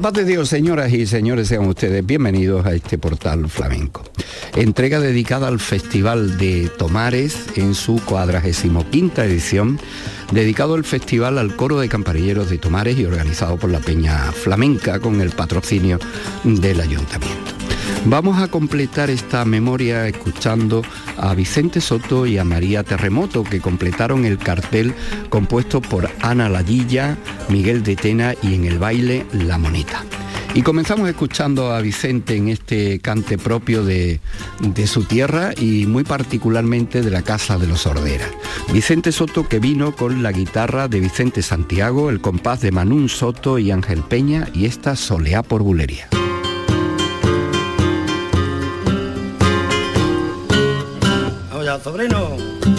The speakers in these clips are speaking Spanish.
La de Dios, señoras y señores, sean ustedes bienvenidos a este portal flamenco. Entrega dedicada al Festival de Tomares en su cuadragésimo quinta edición, dedicado al festival al coro de campanilleros de Tomares y organizado por la Peña Flamenca con el patrocinio del Ayuntamiento. Vamos a completar esta memoria escuchando a Vicente Soto y a María Terremoto, que completaron el cartel compuesto por Ana Ladilla, Miguel de Tena y en el baile La Moneta. Y comenzamos escuchando a Vicente en este cante propio de, su tierra y muy particularmente de la Casa de los Sorderas. Vicente Soto que vino con la guitarra de Vicente Santiago, el compás de Manún Soto y Ángel Peña y esta Soleá por Bulería. Sobrino.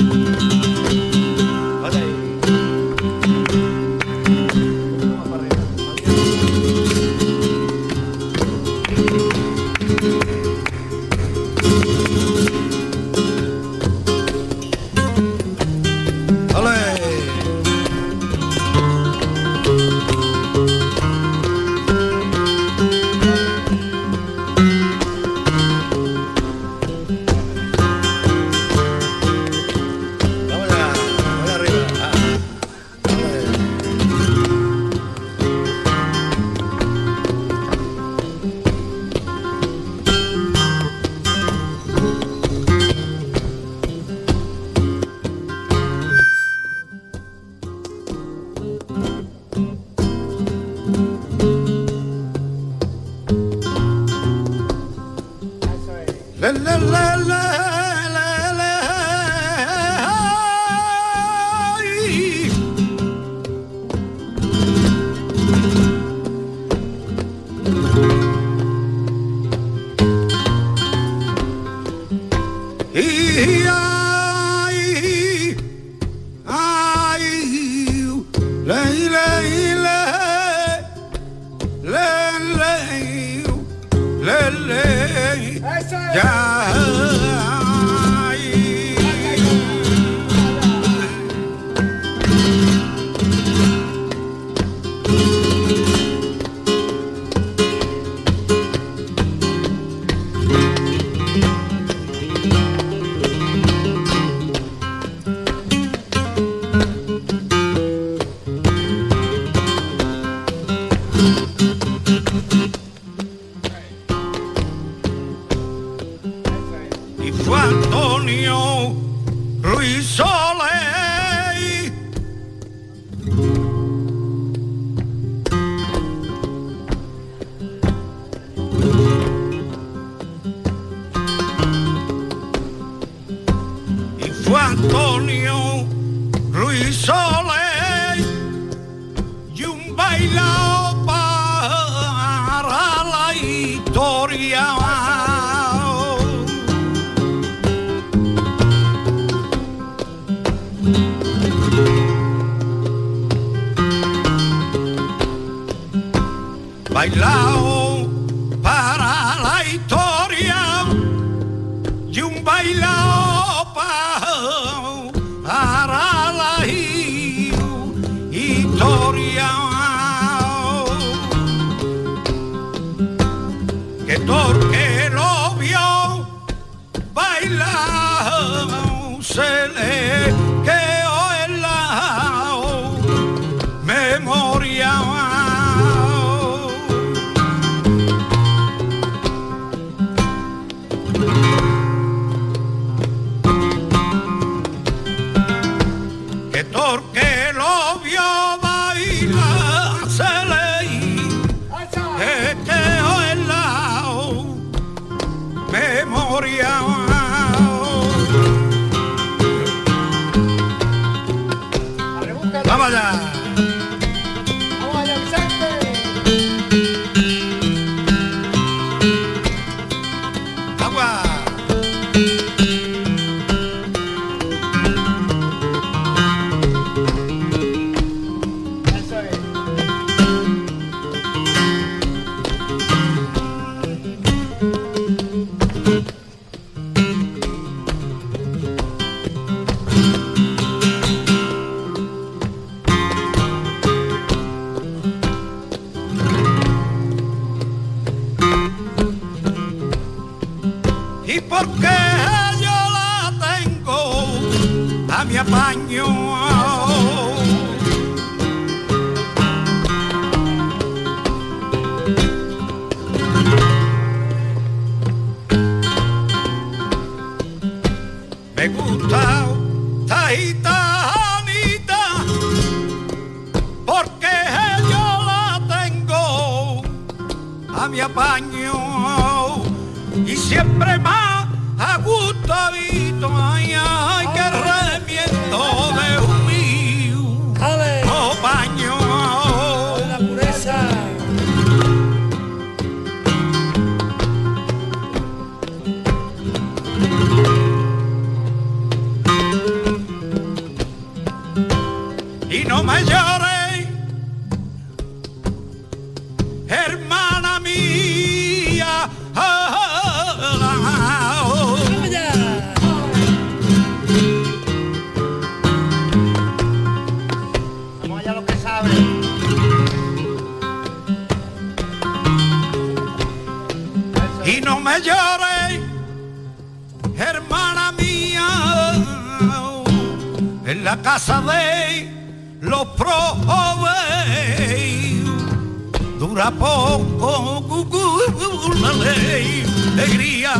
Isso. en la casa de los probé. Dura poco una ley, alegría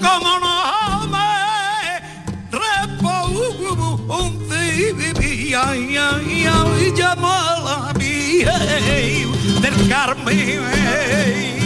como no me repongo un día y llamar a mi del Carmen.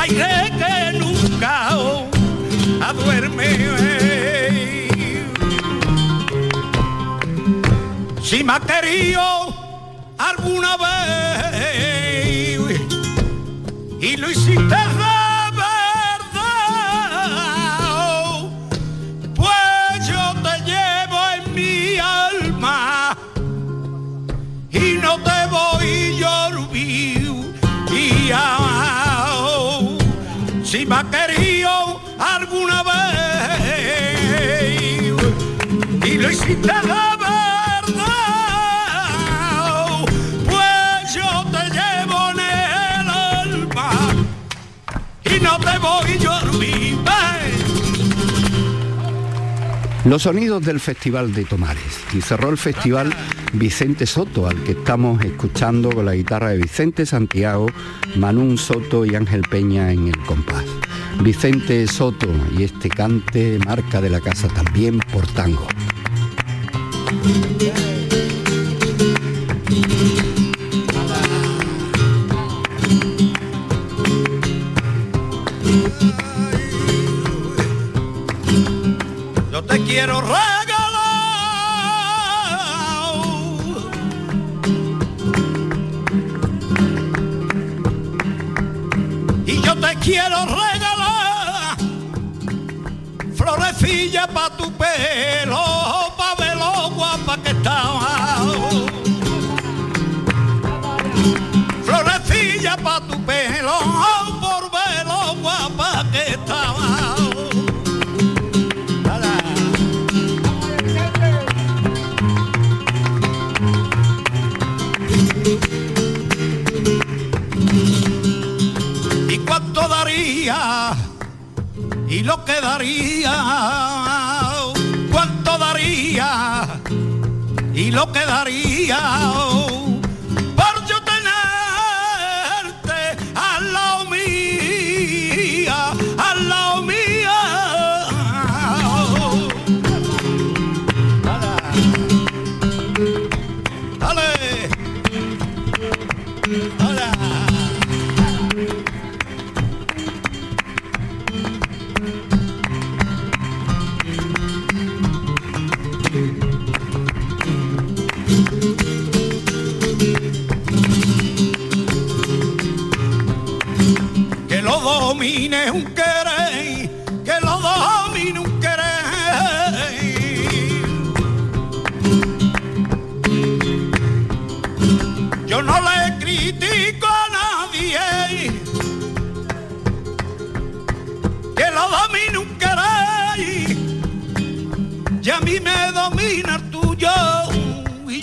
Aire que nunca oh, duerme. Si me ha querido alguna vez y lo hiciste si me ha querido alguna vez y lo hiciste de verdad, pues yo te llevo en el alma y no te voy yo a Los sonidos del Festival de Tomares. Y cerró el festival Vicente Soto, al que estamos escuchando con la guitarra de Vicente Santiago, Manún Soto y Ángel Peña en el compás. Vicente Soto y este cante marca de la casa también por tango. Quiero regalar florecilla pa tu pelo, pa ver lo guapa que estaba. ¿Y lo que daría? ¿Cuánto daría? ¿Y lo que daría?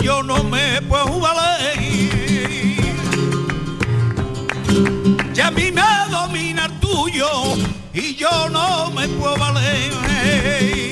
Yo no me puedo valer. Y a mí me domina el tuyo y yo no me puedo valer.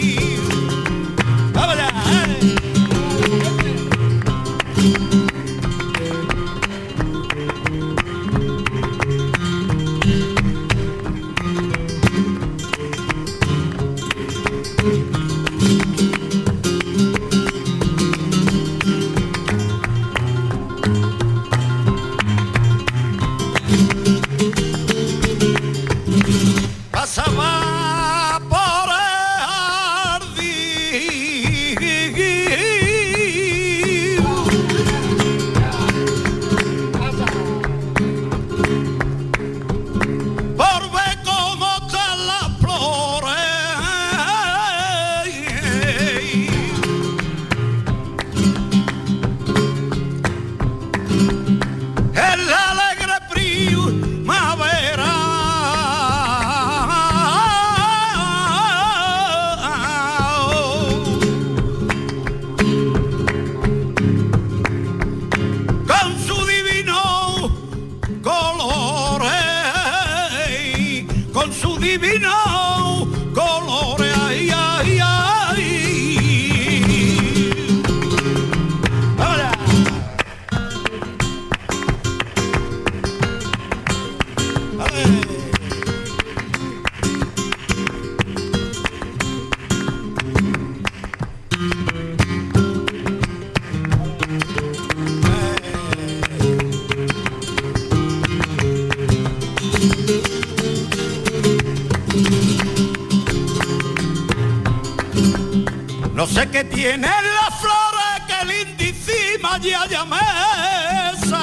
Sé que tiene las flores que lindísima ya mesa.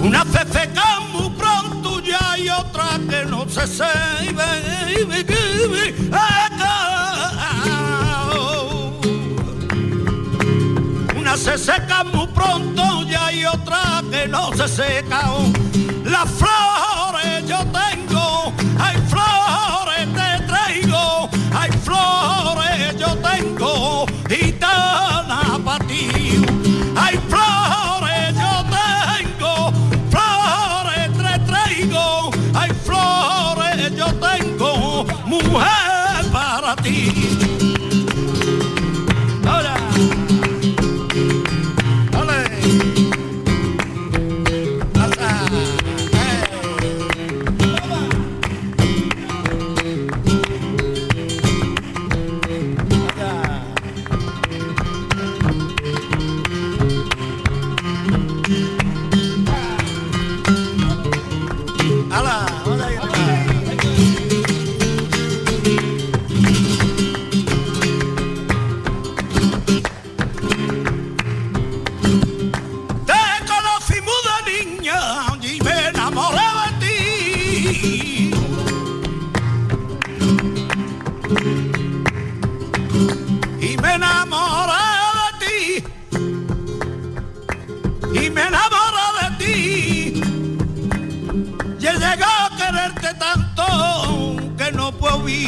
Una se seca muy pronto ya y otra que no se se Una se seca muy pronto ya hay otra que no se seca. Las flores hay flores yo tengo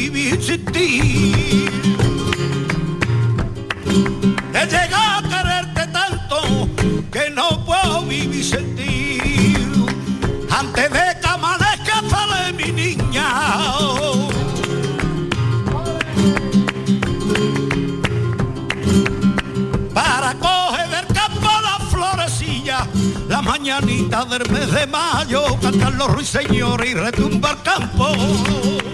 vivir sin ti. He llegado a quererte tanto que no puedo vivir sin ti. Antes de que amanezca sale mi niña. Para coger campo la florecilla, la mañanita del mes de mayo, cantan los ruiseñores y retumba el campo.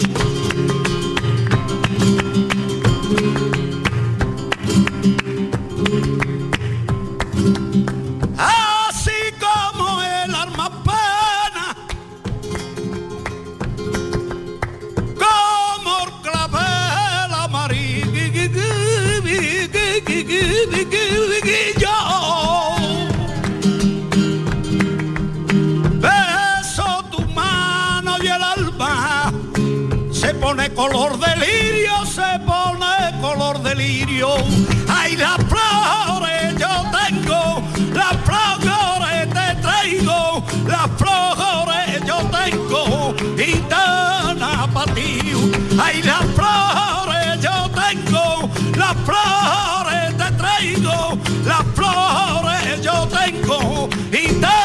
Color delirio, se pone color delirio. Ay, las flores yo tengo, las flores te traigo, las flores yo tengo, gitana para ti. Ay, las flores yo tengo, las flores te traigo, las flores yo tengo, gitana.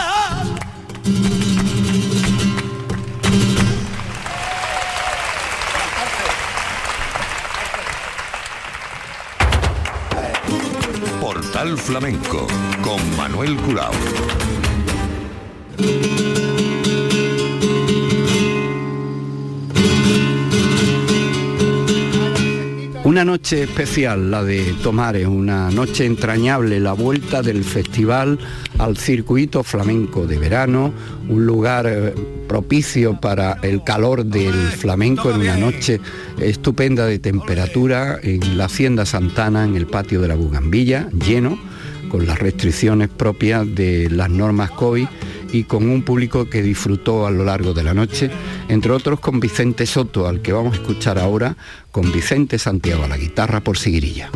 Portal Flamenco con Manuel Curao. Una noche especial, la de Tomares, una noche entrañable, la vuelta del festival al circuito flamenco de verano, un lugar eh, propicio para el calor del flamenco en una noche estupenda de temperatura en la Hacienda Santana, en el patio de la Bugambilla, lleno, con las restricciones propias de las normas COVID y con un público que disfrutó a lo largo de la noche, entre otros con Vicente Soto, al que vamos a escuchar ahora, con Vicente Santiago a la guitarra por Siguirilla.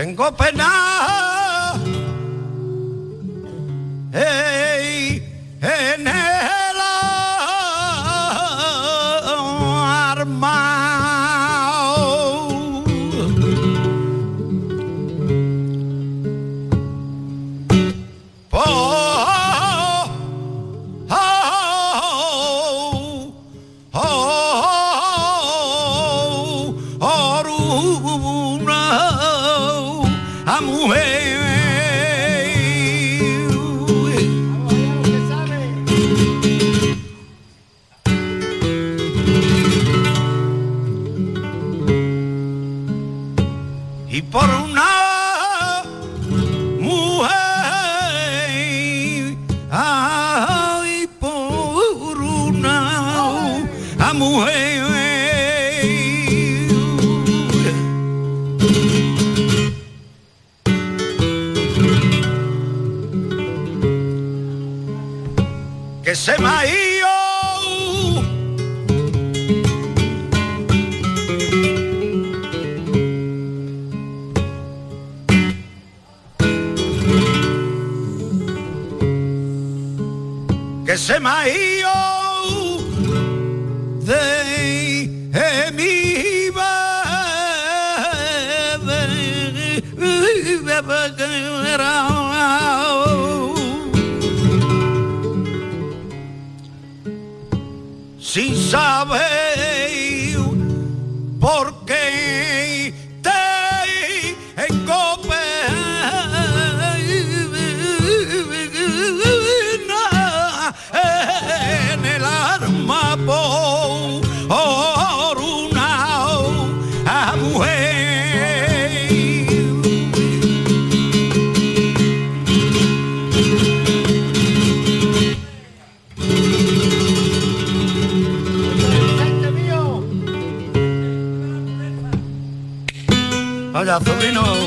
Tengo pena. maio de, de mi Sin saber por qué gasolina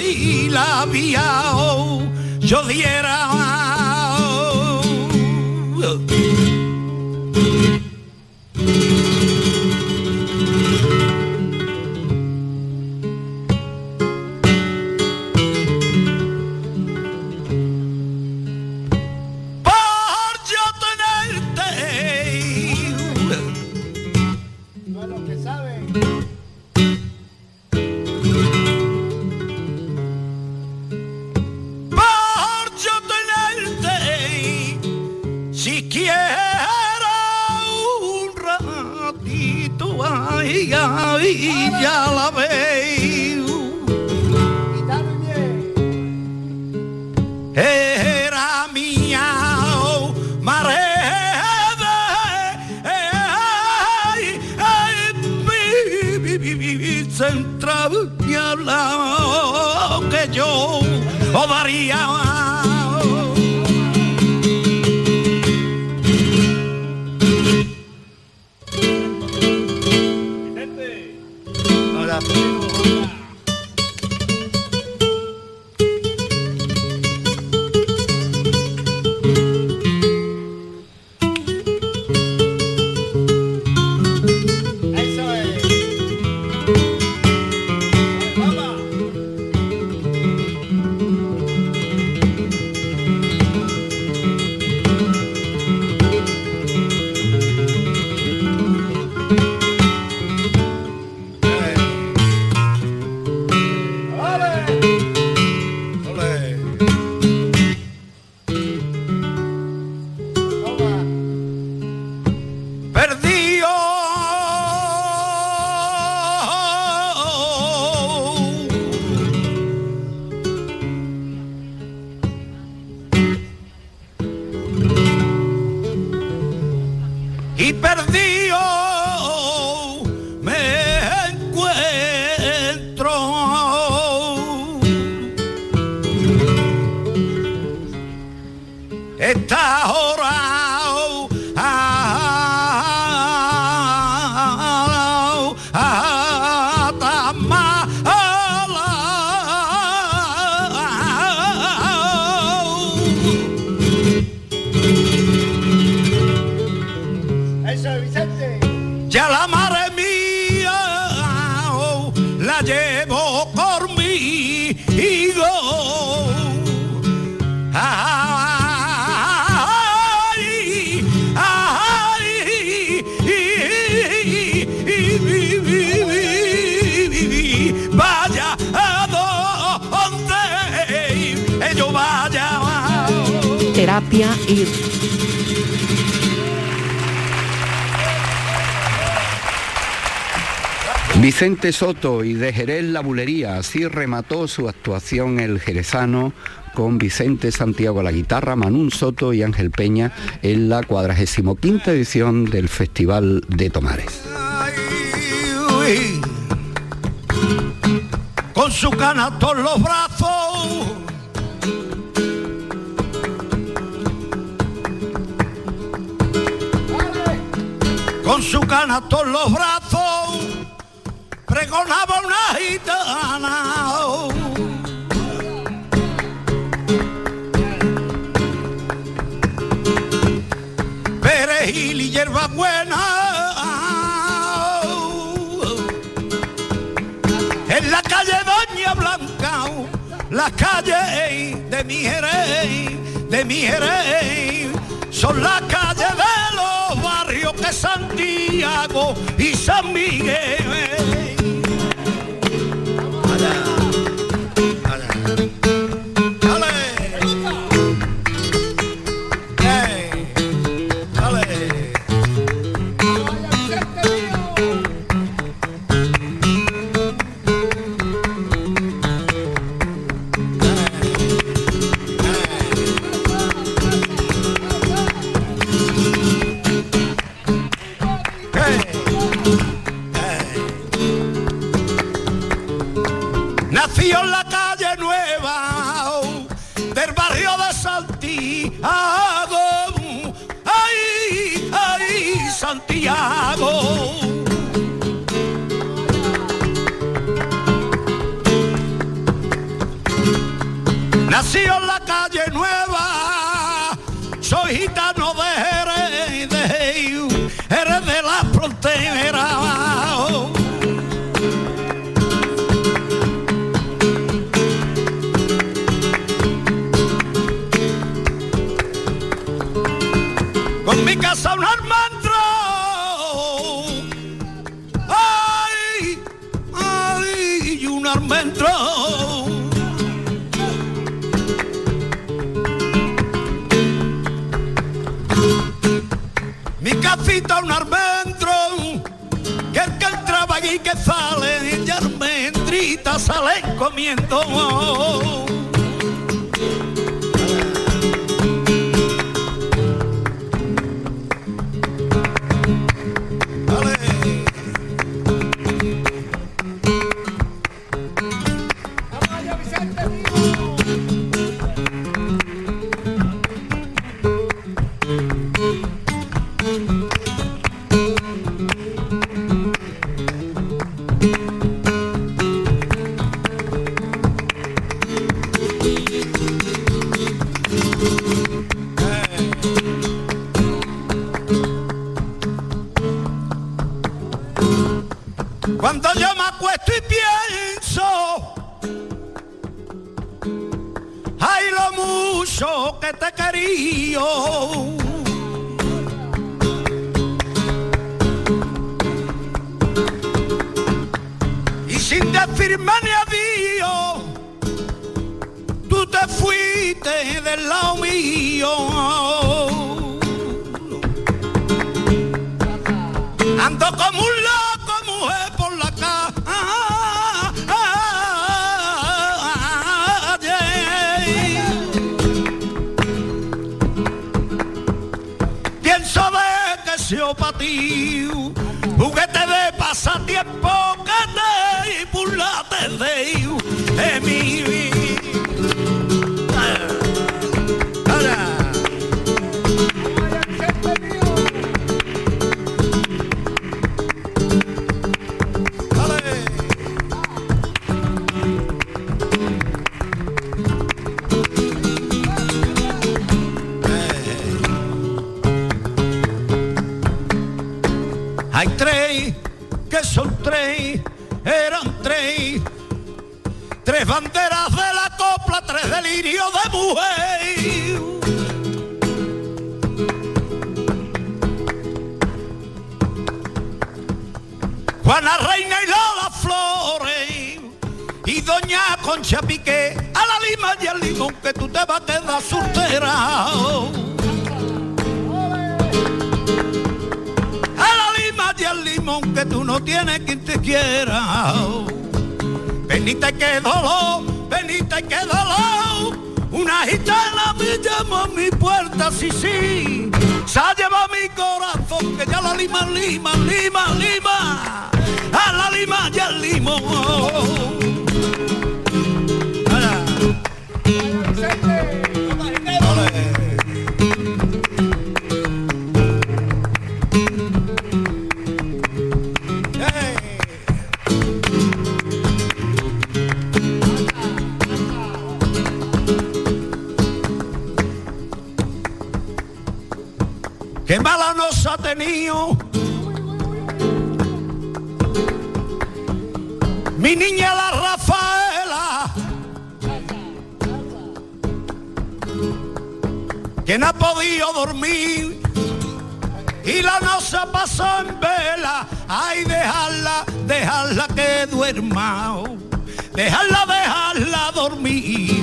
y la vía, oh, yo diera Soto y de Jerez la Bulería, así remató su actuación el jerezano con Vicente Santiago a la guitarra, Manún Soto y Ángel Peña en la 45 edición del Festival de Tomares. Con su canasto en los brazos. Con su canasto en los brazos, pregonaba una gitana. Perejil y hierba buena. en la calle Doña Blanca, la calle de mi Jerez, de mi Jerez, son las calles de los barrios que Santiago y San Miguel. Yeah. Calle nueva, soy gitano de Jerez, de Jerez de la frontera. Almendritas salen comiendo. Del lado mío. Ando como un loco, mujer, por la calle. Pienso de que quiero para ti. Juguete de pasatiempo que te y burlate de Juana Reina y Lola Flores. Y doña Concha Piqué, a la lima y al limón que tú te vas a quedar soltera. a la lima y al limón que tú no tienes quien te quiera. Venite que dolor, venite que dolor. Una gitana me llama a mi puerta, sí, sí. Se ha llevado mi corazón, que ya la lima, lima, lima, lima. A la lima y al limón. Ole. Qué mala nos ha tenido. Podido dormir. Y la noche pasó en vela. Ay, dejarla, dejarla que duerma. Dejarla, dejarla dormir.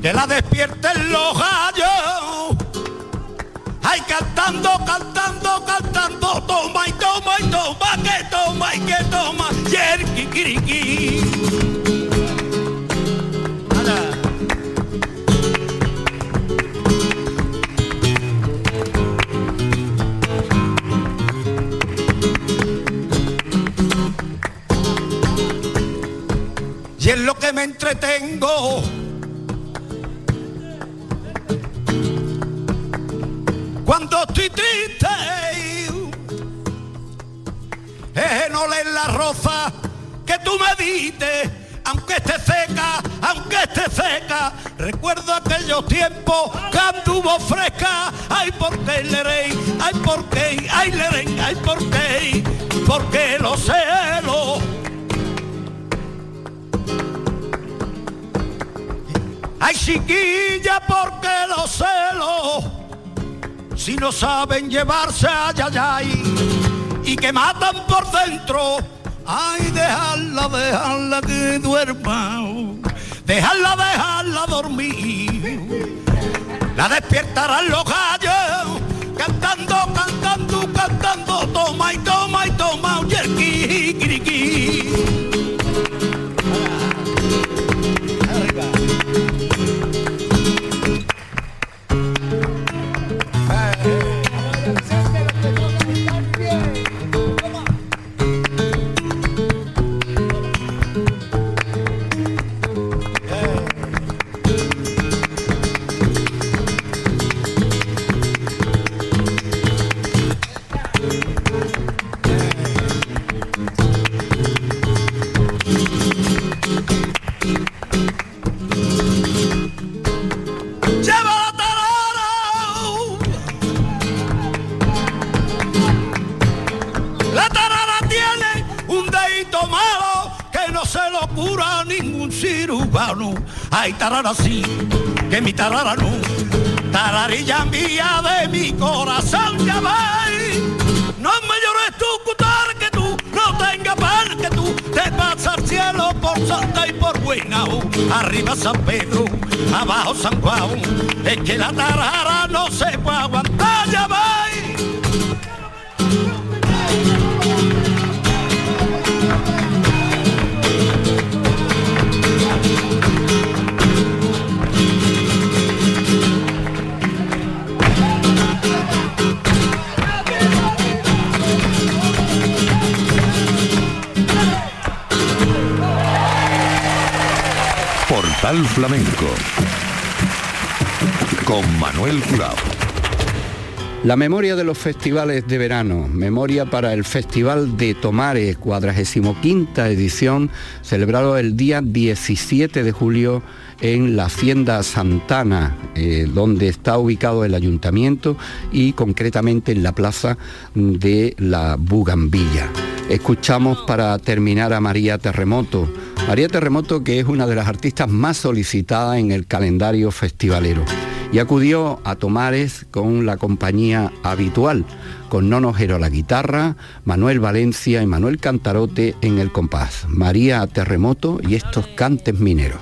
Que la despierten los gallos. Ay, cantando, cantando, cantando, toma y toma y toma, que toma y que toma, kiriki. Ala. Me entretengo. cuando estoy triste. Eh, no lees la rosa que tú me diste, aunque esté seca, aunque esté seca. Recuerdo aquellos tiempos que anduvo fresca. Ay, por qué le rey, ay, por qué, ay, le rey, ay, por qué, porque los celos. Ay, chiquilla, porque los celos si no saben llevarse ay, ay, ay, y que matan por dentro. Ay, dejarla, dejarla que duerma, dejarla, dejarla dormir. La despiertarán los gallos, cantando, cantando, cantando, toma y toma y toma, yerki, Ay, tarara sí, que mi tarara no. Tararilla mía de mi corazón, ya ves. No me llores tú, cutar, que tú no tengas par, que tú te vas al cielo por santa y por buena. Arriba San Pedro, abajo San Juan. Es que la tarara no se puede aguantar, ya ves. Flamenco con Manuel Curao. La memoria de los festivales de verano, memoria para el Festival de Tomares, 45 edición, celebrado el día 17 de julio en la Hacienda Santana, eh, donde está ubicado el ayuntamiento y concretamente en la plaza de la Bugambilla. Escuchamos para terminar a María Terremoto. María Terremoto que es una de las artistas más solicitadas en el calendario festivalero y acudió a Tomares con la compañía habitual, con Nono Jero a la guitarra, Manuel Valencia y Manuel Cantarote en el compás, María Terremoto y estos cantes mineros.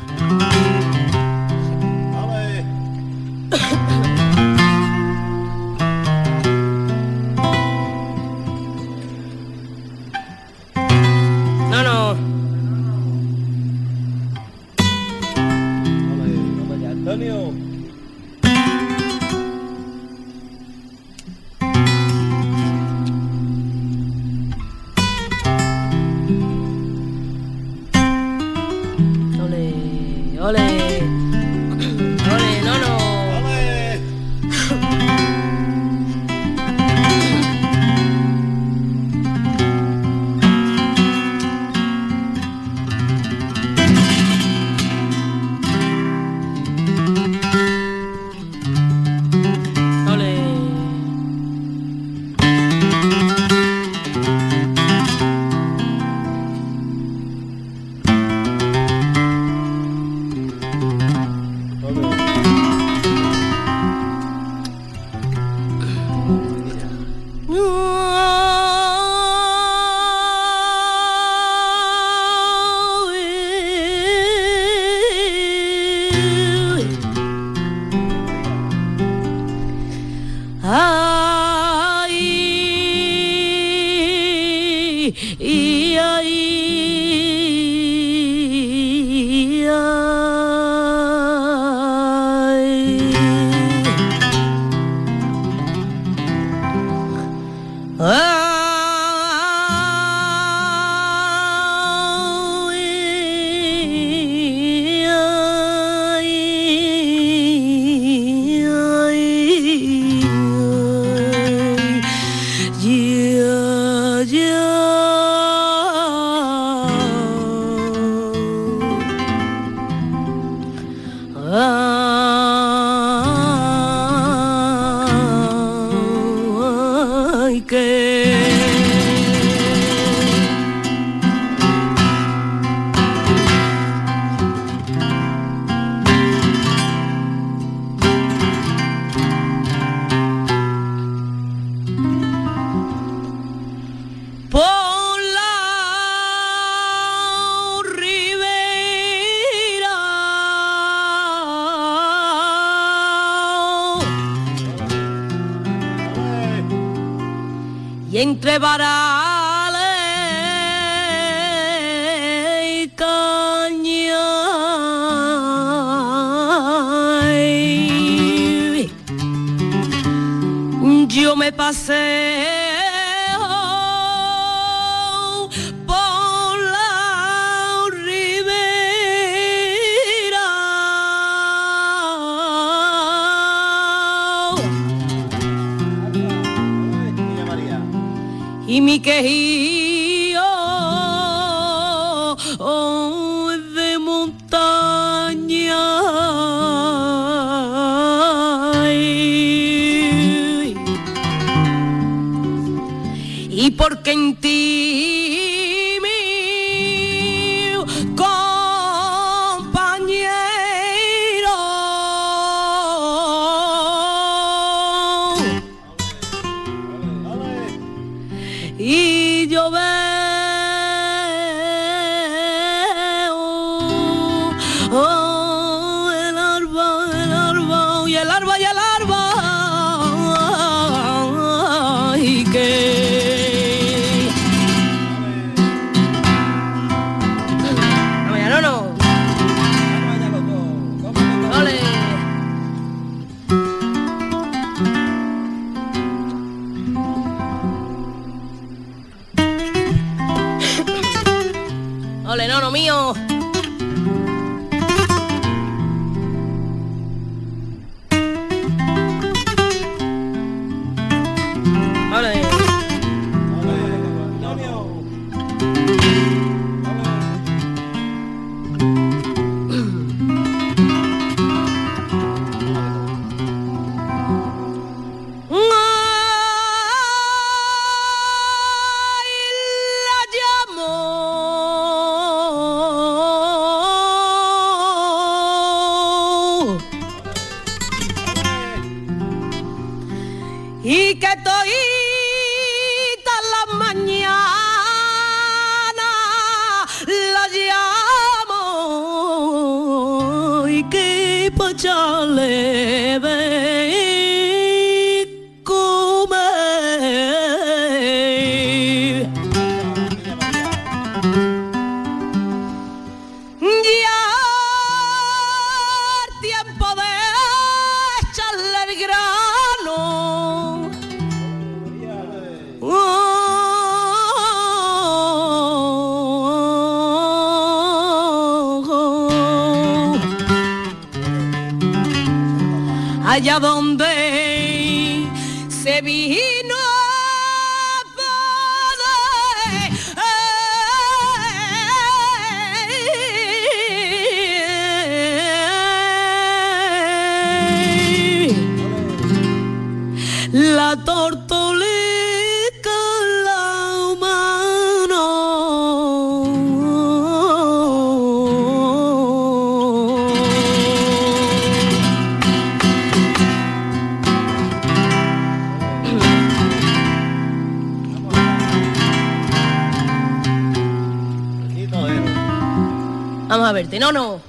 Entre varales y caña. Yo me pasé que he verte. No, no.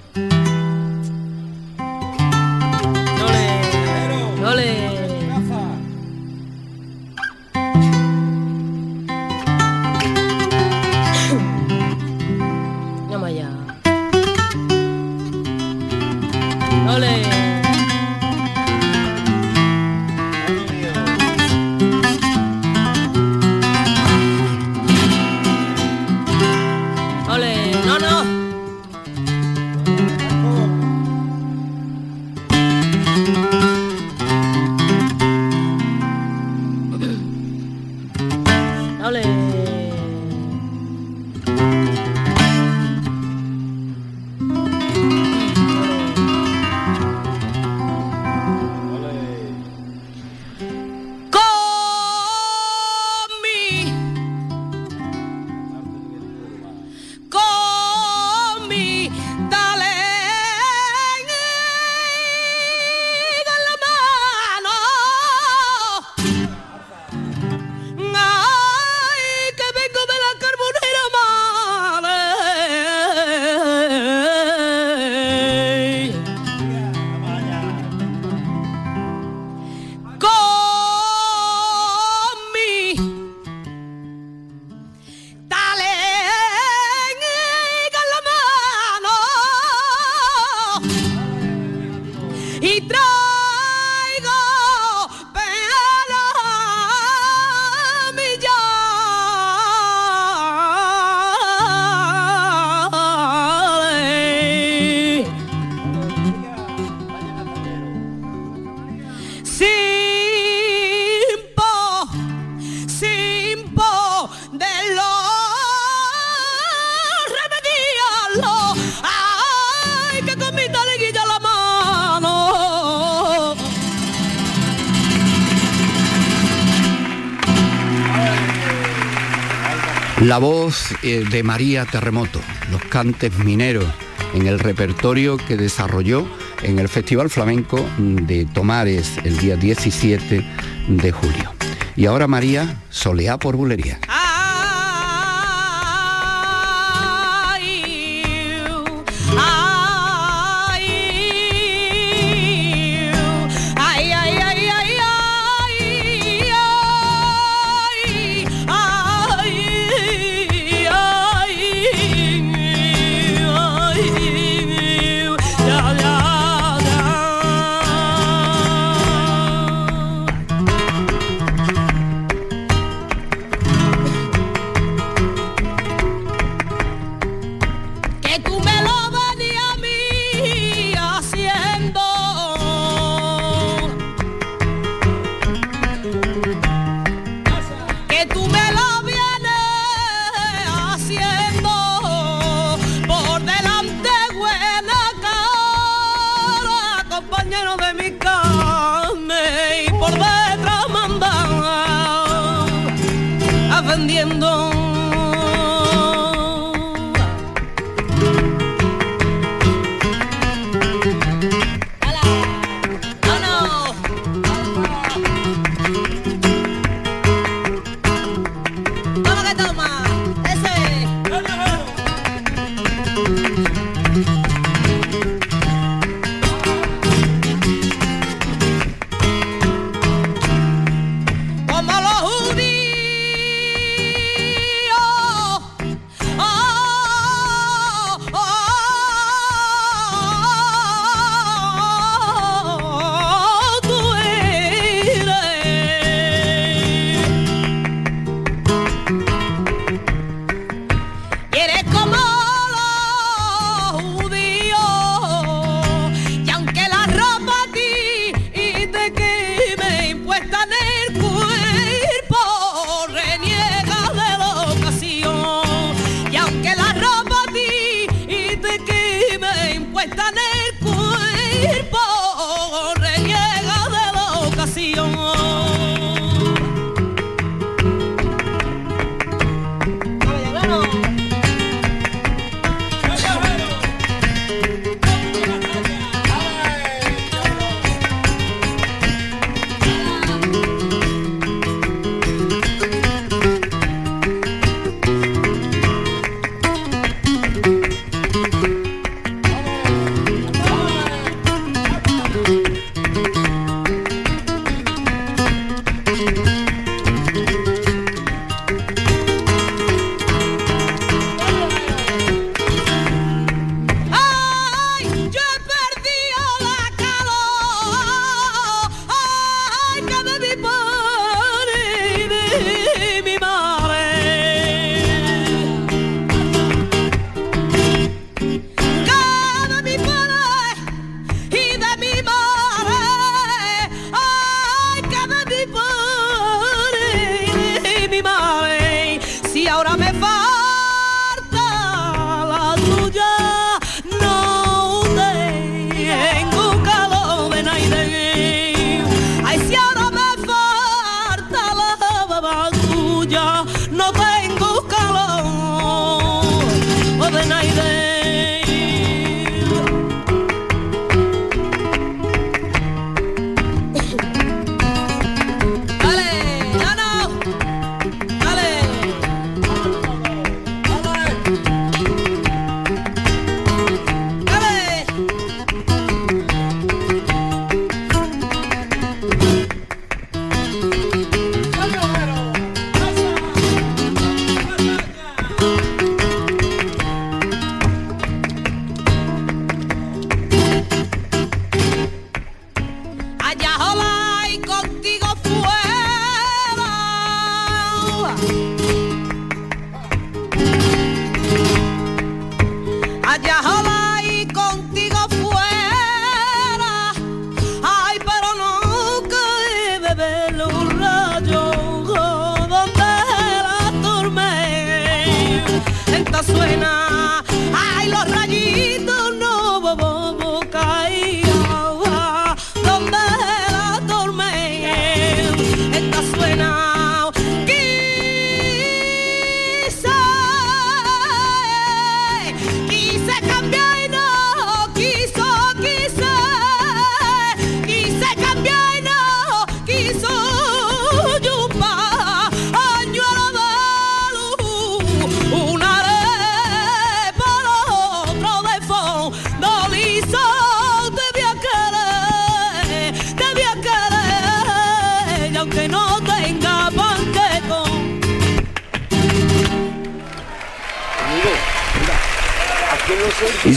La voz eh, de María Terremoto, los cantes mineros, en el repertorio que desarrolló en el Festival Flamenco de Tomares el día 17 de julio. Y ahora María, soleá por bulería.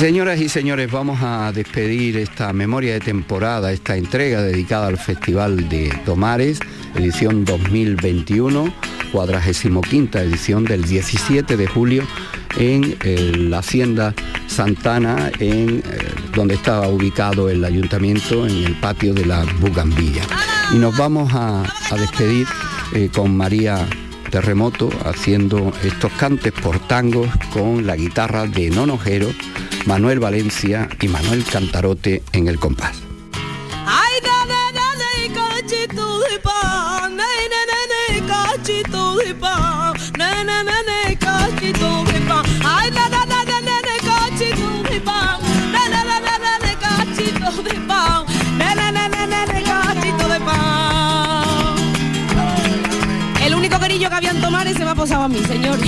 Señoras y señores, vamos a despedir esta memoria de temporada, esta entrega dedicada al Festival de Tomares, edición 2021, cuadragésimo quinta edición del 17 de julio en eh, la Hacienda Santana, en eh, donde estaba ubicado el ayuntamiento, en el patio de la Bugambilla. Y nos vamos a, a despedir eh, con María Terremoto haciendo estos cantes por tangos con la guitarra de Nonojero, Manuel Valencia y Manuel Cantarote en el compás. El único querillo que habían tomar se me ha posado a mí, señor.